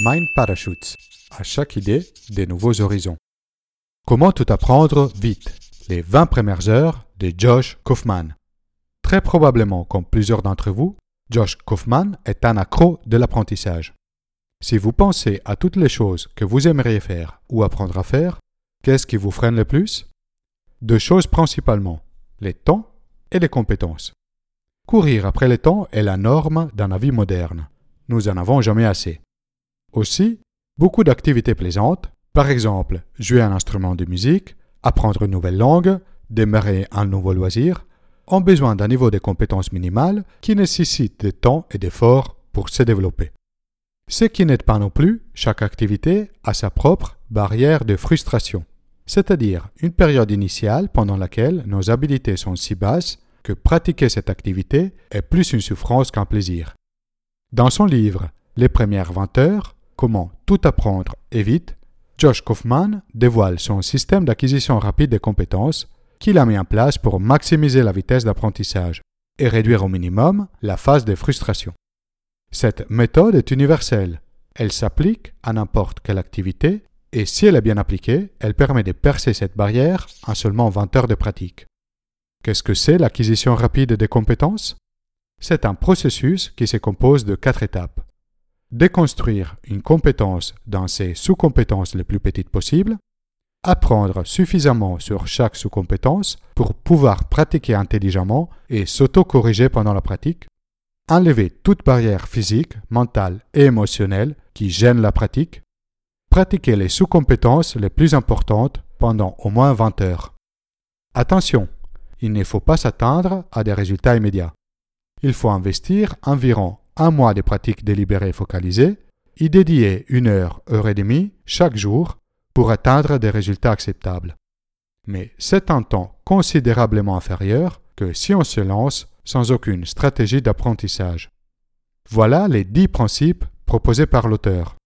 Mind Parachutes. À chaque idée, des nouveaux horizons. Comment tout apprendre vite? Les 20 premières heures de Josh Kaufman. Très probablement, comme plusieurs d'entre vous, Josh Kaufman est un accro de l'apprentissage. Si vous pensez à toutes les choses que vous aimeriez faire ou apprendre à faire, qu'est-ce qui vous freine le plus? Deux choses principalement, les temps et les compétences. Courir après le temps est la norme dans la vie moderne. Nous en avons jamais assez. Aussi, beaucoup d'activités plaisantes, par exemple jouer un instrument de musique, apprendre une nouvelle langue, démarrer un nouveau loisir, ont besoin d'un niveau de compétences minimales qui nécessite de temps et d'efforts pour se développer. Ce qui n'est pas non plus, chaque activité a sa propre barrière de frustration, c'est-à-dire une période initiale pendant laquelle nos habiletés sont si basses que pratiquer cette activité est plus une souffrance qu'un plaisir. Dans son livre Les premières 20 heures, Comment tout apprendre et vite, Josh Kaufman dévoile son système d'acquisition rapide des compétences qu'il a mis en place pour maximiser la vitesse d'apprentissage et réduire au minimum la phase de frustration. Cette méthode est universelle. Elle s'applique à n'importe quelle activité et si elle est bien appliquée, elle permet de percer cette barrière en seulement 20 heures de pratique. Qu'est-ce que c'est l'acquisition rapide des compétences? C'est un processus qui se compose de quatre étapes. Déconstruire une compétence dans ses sous-compétences les plus petites possibles, apprendre suffisamment sur chaque sous-compétence pour pouvoir pratiquer intelligemment et s'auto-corriger pendant la pratique, enlever toute barrière physique, mentale et émotionnelle qui gêne la pratique, pratiquer les sous-compétences les plus importantes pendant au moins 20 heures. Attention, il ne faut pas s'attendre à des résultats immédiats. Il faut investir environ un mois de pratique délibérée focalisée, y dédier une heure, heure et demie chaque jour pour atteindre des résultats acceptables. Mais c'est un temps considérablement inférieur que si on se lance sans aucune stratégie d'apprentissage. Voilà les dix principes proposés par l'auteur.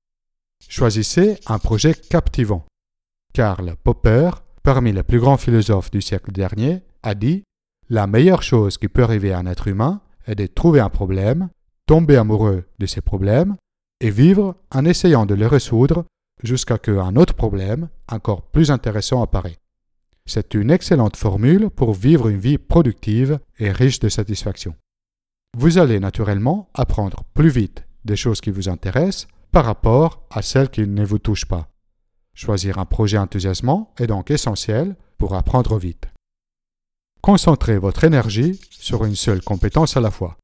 Choisissez un projet captivant. Karl Popper, parmi les plus grands philosophes du siècle dernier, a dit La meilleure chose qui peut arriver à un être humain est de trouver un problème, tomber amoureux de ces problèmes et vivre en essayant de les résoudre jusqu'à ce qu'un autre problème, encore plus intéressant, apparaît. C'est une excellente formule pour vivre une vie productive et riche de satisfaction. Vous allez naturellement apprendre plus vite des choses qui vous intéressent par rapport à celles qui ne vous touchent pas. Choisir un projet enthousiasmant est donc essentiel pour apprendre vite. Concentrez votre énergie sur une seule compétence à la fois.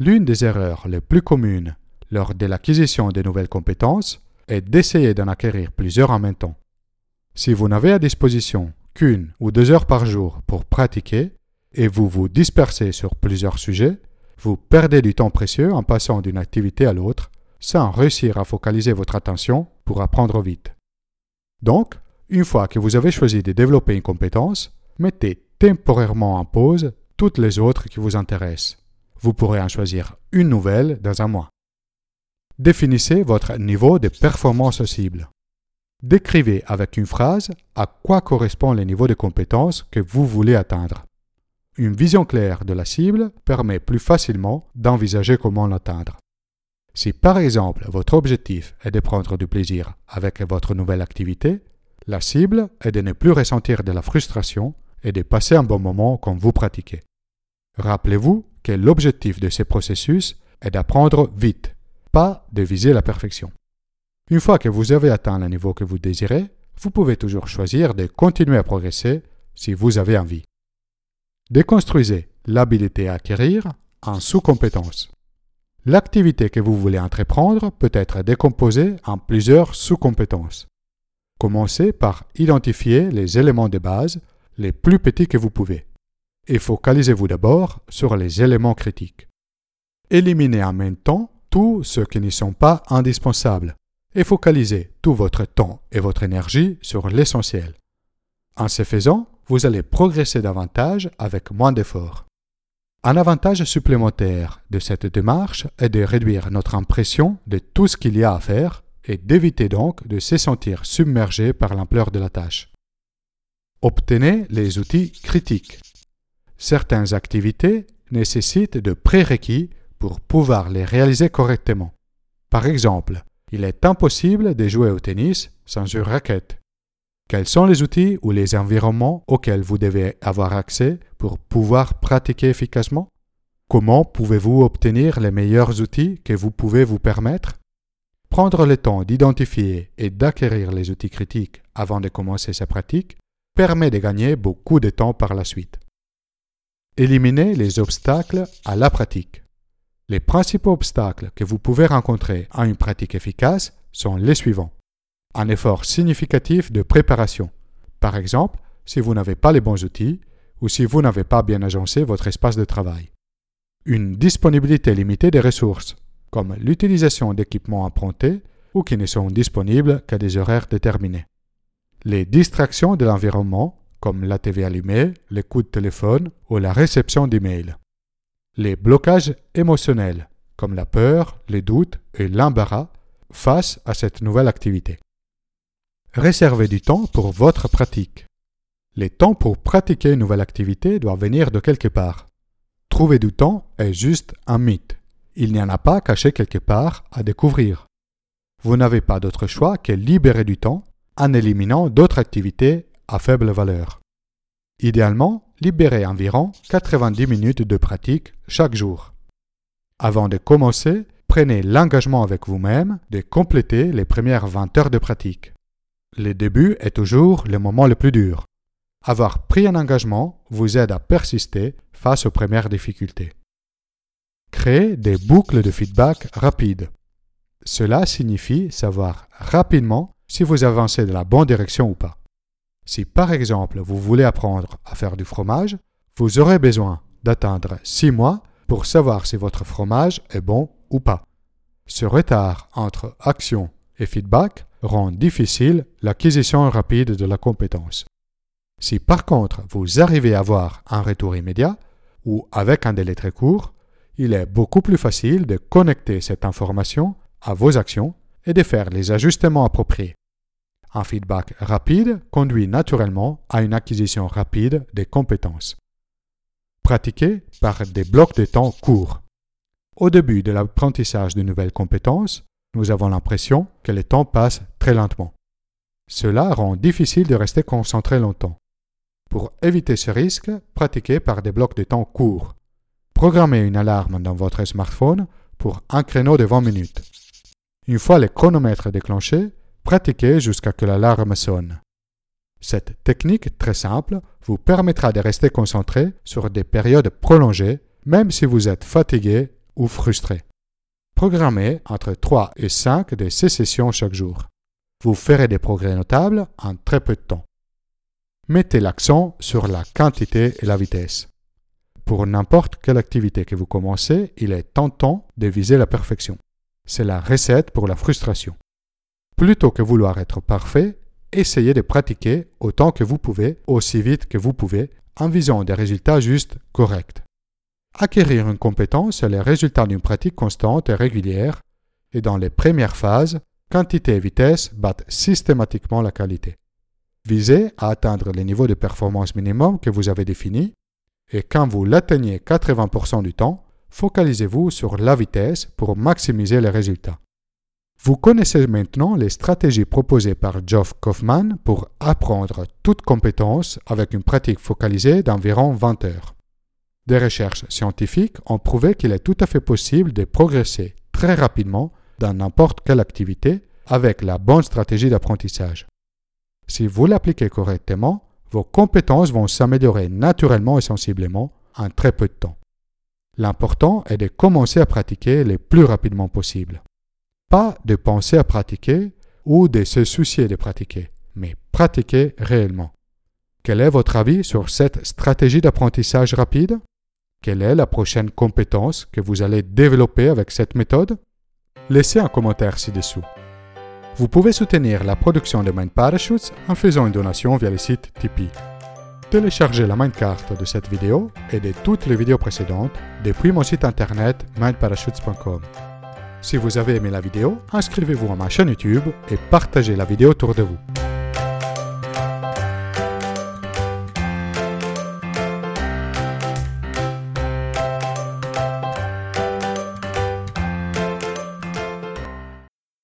L'une des erreurs les plus communes lors de l'acquisition de nouvelles compétences est d'essayer d'en acquérir plusieurs en même temps. Si vous n'avez à disposition qu'une ou deux heures par jour pour pratiquer et vous vous dispersez sur plusieurs sujets, vous perdez du temps précieux en passant d'une activité à l'autre sans réussir à focaliser votre attention pour apprendre vite. Donc, une fois que vous avez choisi de développer une compétence, mettez temporairement en pause toutes les autres qui vous intéressent. Vous pourrez en choisir une nouvelle dans un mois. Définissez votre niveau de performance cible. Décrivez avec une phrase à quoi correspond le niveau de compétence que vous voulez atteindre. Une vision claire de la cible permet plus facilement d'envisager comment l'atteindre. Si par exemple votre objectif est de prendre du plaisir avec votre nouvelle activité, la cible est de ne plus ressentir de la frustration et de passer un bon moment quand vous pratiquez. Rappelez-vous que l'objectif de ce processus est d'apprendre vite, pas de viser la perfection. Une fois que vous avez atteint le niveau que vous désirez, vous pouvez toujours choisir de continuer à progresser si vous avez envie. Déconstruisez l'habilité à acquérir en sous-compétences. L'activité que vous voulez entreprendre peut être décomposée en plusieurs sous-compétences. Commencez par identifier les éléments de base les plus petits que vous pouvez. Et focalisez-vous d'abord sur les éléments critiques. Éliminez en même temps tous ceux qui ne sont pas indispensables et focalisez tout votre temps et votre énergie sur l'essentiel. En ce faisant, vous allez progresser davantage avec moins d'efforts. Un avantage supplémentaire de cette démarche est de réduire notre impression de tout ce qu'il y a à faire et d'éviter donc de se sentir submergé par l'ampleur de la tâche. Obtenez les outils critiques. Certaines activités nécessitent de prérequis pour pouvoir les réaliser correctement. Par exemple, Il est impossible de jouer au tennis sans une raquette. Quels sont les outils ou les environnements auxquels vous devez avoir accès pour pouvoir pratiquer efficacement? Comment pouvez-vous obtenir les meilleurs outils que vous pouvez vous permettre? Prendre le temps d'identifier et d'acquérir les outils critiques avant de commencer sa pratique permet de gagner beaucoup de temps par la suite. Éliminez les obstacles à la pratique. Les principaux obstacles que vous pouvez rencontrer à une pratique efficace sont les suivants. Un effort significatif de préparation. Par exemple, si vous n'avez pas les bons outils ou si vous n'avez pas bien agencé votre espace de travail. Une disponibilité limitée des ressources, comme l'utilisation d'équipements empruntés ou qui ne sont disponibles qu'à des horaires déterminés. Les distractions de l'environnement comme la TV allumée, les coups de téléphone ou la réception d'emails. Les blocages émotionnels, comme la peur, les doutes et l'embarras face à cette nouvelle activité. Réservez du temps pour votre pratique. Les temps pour pratiquer une nouvelle activité doivent venir de quelque part. Trouver du temps est juste un mythe. Il n'y en a pas caché quelque part à découvrir. Vous n'avez pas d'autre choix que libérer du temps en éliminant d'autres activités à faible valeur. Idéalement, libérez environ 90 minutes de pratique chaque jour. Avant de commencer, prenez l'engagement avec vous-même de compléter les premières 20 heures de pratique. Le début est toujours le moment le plus dur. Avoir pris un engagement vous aide à persister face aux premières difficultés. Créez des boucles de feedback rapides. Cela signifie savoir rapidement si vous avancez dans la bonne direction ou pas. Si par exemple vous voulez apprendre à faire du fromage, vous aurez besoin d'attendre 6 mois pour savoir si votre fromage est bon ou pas. Ce retard entre action et feedback rend difficile l'acquisition rapide de la compétence. Si par contre vous arrivez à avoir un retour immédiat ou avec un délai très court, il est beaucoup plus facile de connecter cette information à vos actions et de faire les ajustements appropriés. Un feedback rapide conduit naturellement à une acquisition rapide des compétences. Pratiquez par des blocs de temps courts. Au début de l'apprentissage de nouvelles compétences, nous avons l'impression que le temps passe très lentement. Cela rend difficile de rester concentré longtemps. Pour éviter ce risque, pratiquez par des blocs de temps courts. Programmez une alarme dans votre smartphone pour un créneau de 20 minutes. Une fois le chronomètre déclenché, Pratiquez jusqu'à que l'alarme sonne. Cette technique très simple vous permettra de rester concentré sur des périodes prolongées, même si vous êtes fatigué ou frustré. Programmez entre 3 et 5 de ces sessions chaque jour. Vous ferez des progrès notables en très peu de temps. Mettez l'accent sur la quantité et la vitesse. Pour n'importe quelle activité que vous commencez, il est tentant de viser la perfection. C'est la recette pour la frustration. Plutôt que vouloir être parfait, essayez de pratiquer autant que vous pouvez, aussi vite que vous pouvez, en visant des résultats juste corrects. Acquérir une compétence est le résultat d'une pratique constante et régulière, et dans les premières phases, quantité et vitesse battent systématiquement la qualité. Visez à atteindre les niveaux de performance minimum que vous avez définis, et quand vous l'atteignez 80% du temps, focalisez-vous sur la vitesse pour maximiser les résultats. Vous connaissez maintenant les stratégies proposées par Geoff Kaufman pour apprendre toute compétence avec une pratique focalisée d'environ 20 heures. Des recherches scientifiques ont prouvé qu'il est tout à fait possible de progresser très rapidement dans n'importe quelle activité avec la bonne stratégie d'apprentissage. Si vous l'appliquez correctement, vos compétences vont s'améliorer naturellement et sensiblement en très peu de temps. L'important est de commencer à pratiquer le plus rapidement possible pas de penser à pratiquer ou de se soucier de pratiquer, mais pratiquer réellement. Quel est votre avis sur cette stratégie d'apprentissage rapide? Quelle est la prochaine compétence que vous allez développer avec cette méthode? Laissez un commentaire ci-dessous. Vous pouvez soutenir la production de Mind Parachutes en faisant une donation via le site Tipeee. Téléchargez la Mindcard de cette vidéo et de toutes les vidéos précédentes depuis mon site internet mindparachutes.com. Si vous avez aimé la vidéo, inscrivez-vous à ma chaîne YouTube et partagez la vidéo autour de vous.